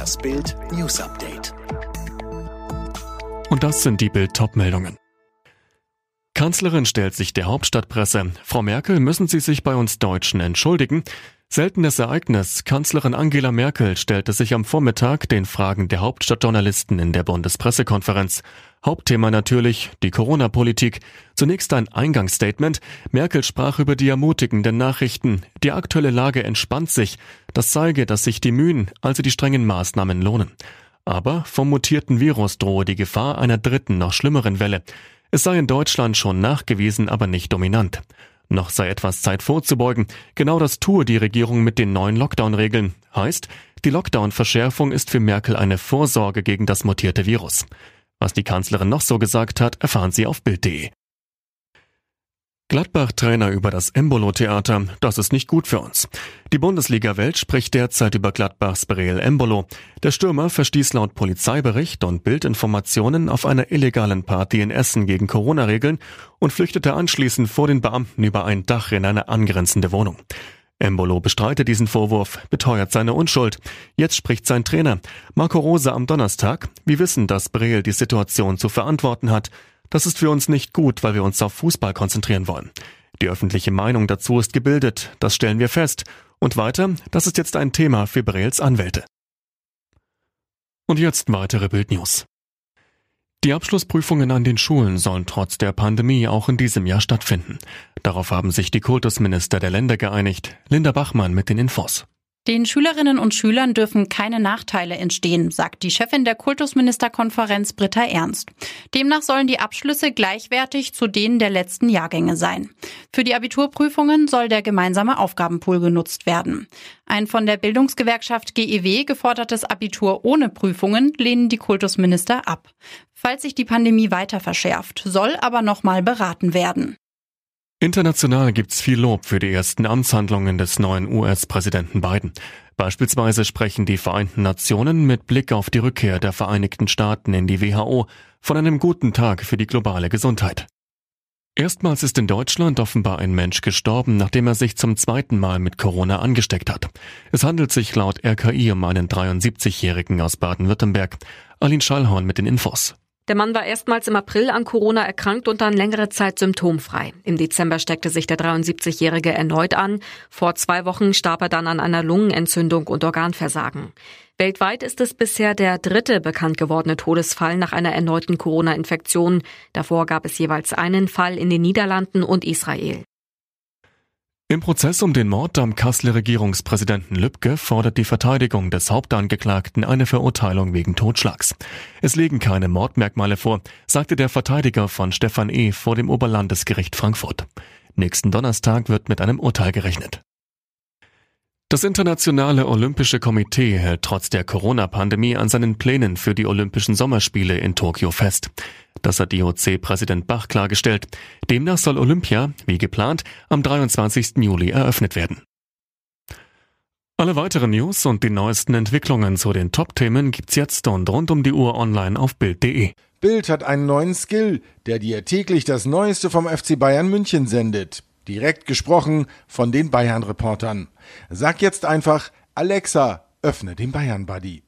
Das Bild News Update. Und das sind die Bild meldungen Kanzlerin stellt sich der Hauptstadtpresse. Frau Merkel, müssen Sie sich bei uns Deutschen entschuldigen? Seltenes Ereignis. Kanzlerin Angela Merkel stellte sich am Vormittag den Fragen der Hauptstadtjournalisten in der Bundespressekonferenz. Hauptthema natürlich die Corona-Politik. Zunächst ein Eingangsstatement. Merkel sprach über die ermutigenden Nachrichten. Die aktuelle Lage entspannt sich. Das zeige, dass sich die Mühen, also die strengen Maßnahmen lohnen. Aber vom mutierten Virus drohe die Gefahr einer dritten, noch schlimmeren Welle. Es sei in Deutschland schon nachgewiesen, aber nicht dominant. Noch sei etwas Zeit vorzubeugen. Genau das tue die Regierung mit den neuen Lockdown-Regeln. Heißt, die Lockdown-Verschärfung ist für Merkel eine Vorsorge gegen das mutierte Virus. Was die Kanzlerin noch so gesagt hat, erfahren Sie auf Bild.de. Gladbach-Trainer über das Embolo-Theater. Das ist nicht gut für uns. Die Bundesliga-Welt spricht derzeit über Gladbachs Breel Embolo. Der Stürmer verstieß laut Polizeibericht und Bildinformationen auf einer illegalen Party in Essen gegen Corona-Regeln und flüchtete anschließend vor den Beamten über ein Dach in eine angrenzende Wohnung. Embolo bestreitet diesen Vorwurf, beteuert seine Unschuld. Jetzt spricht sein Trainer. Marco Rose am Donnerstag. Wir wissen, dass Breel die Situation zu verantworten hat. Das ist für uns nicht gut, weil wir uns auf Fußball konzentrieren wollen. Die öffentliche Meinung dazu ist gebildet, das stellen wir fest. Und weiter, das ist jetzt ein Thema für Brels Anwälte. Und jetzt weitere Bildnews. Die Abschlussprüfungen an den Schulen sollen trotz der Pandemie auch in diesem Jahr stattfinden. Darauf haben sich die Kultusminister der Länder geeinigt. Linda Bachmann mit den Infos. Den Schülerinnen und Schülern dürfen keine Nachteile entstehen, sagt die Chefin der Kultusministerkonferenz Britta Ernst. Demnach sollen die Abschlüsse gleichwertig zu denen der letzten Jahrgänge sein. Für die Abiturprüfungen soll der gemeinsame Aufgabenpool genutzt werden. Ein von der Bildungsgewerkschaft GEW gefordertes Abitur ohne Prüfungen lehnen die Kultusminister ab. Falls sich die Pandemie weiter verschärft, soll aber nochmal beraten werden. International gibt's viel Lob für die ersten Amtshandlungen des neuen US-Präsidenten Biden. Beispielsweise sprechen die Vereinten Nationen mit Blick auf die Rückkehr der Vereinigten Staaten in die WHO von einem guten Tag für die globale Gesundheit. Erstmals ist in Deutschland offenbar ein Mensch gestorben, nachdem er sich zum zweiten Mal mit Corona angesteckt hat. Es handelt sich laut RKI um einen 73-Jährigen aus Baden-Württemberg. Aline Schallhorn mit den Infos. Der Mann war erstmals im April an Corona erkrankt und dann längere Zeit symptomfrei. Im Dezember steckte sich der 73-Jährige erneut an. Vor zwei Wochen starb er dann an einer Lungenentzündung und Organversagen. Weltweit ist es bisher der dritte bekannt gewordene Todesfall nach einer erneuten Corona-Infektion. Davor gab es jeweils einen Fall in den Niederlanden und Israel. Im Prozess um den Mord am Kasseler Regierungspräsidenten Lübcke fordert die Verteidigung des Hauptangeklagten eine Verurteilung wegen Totschlags. Es liegen keine Mordmerkmale vor, sagte der Verteidiger von Stefan E. vor dem Oberlandesgericht Frankfurt. Nächsten Donnerstag wird mit einem Urteil gerechnet. Das Internationale Olympische Komitee hält trotz der Corona-Pandemie an seinen Plänen für die Olympischen Sommerspiele in Tokio fest. Das hat IOC-Präsident Bach klargestellt. Demnach soll Olympia, wie geplant, am 23. Juli eröffnet werden. Alle weiteren News und die neuesten Entwicklungen zu den Top-Themen gibt's jetzt und rund um die Uhr online auf Bild.de. Bild hat einen neuen Skill, der dir täglich das Neueste vom FC Bayern München sendet. Direkt gesprochen von den Bayern-Reportern. Sag jetzt einfach, Alexa, öffne den Bayern-Buddy.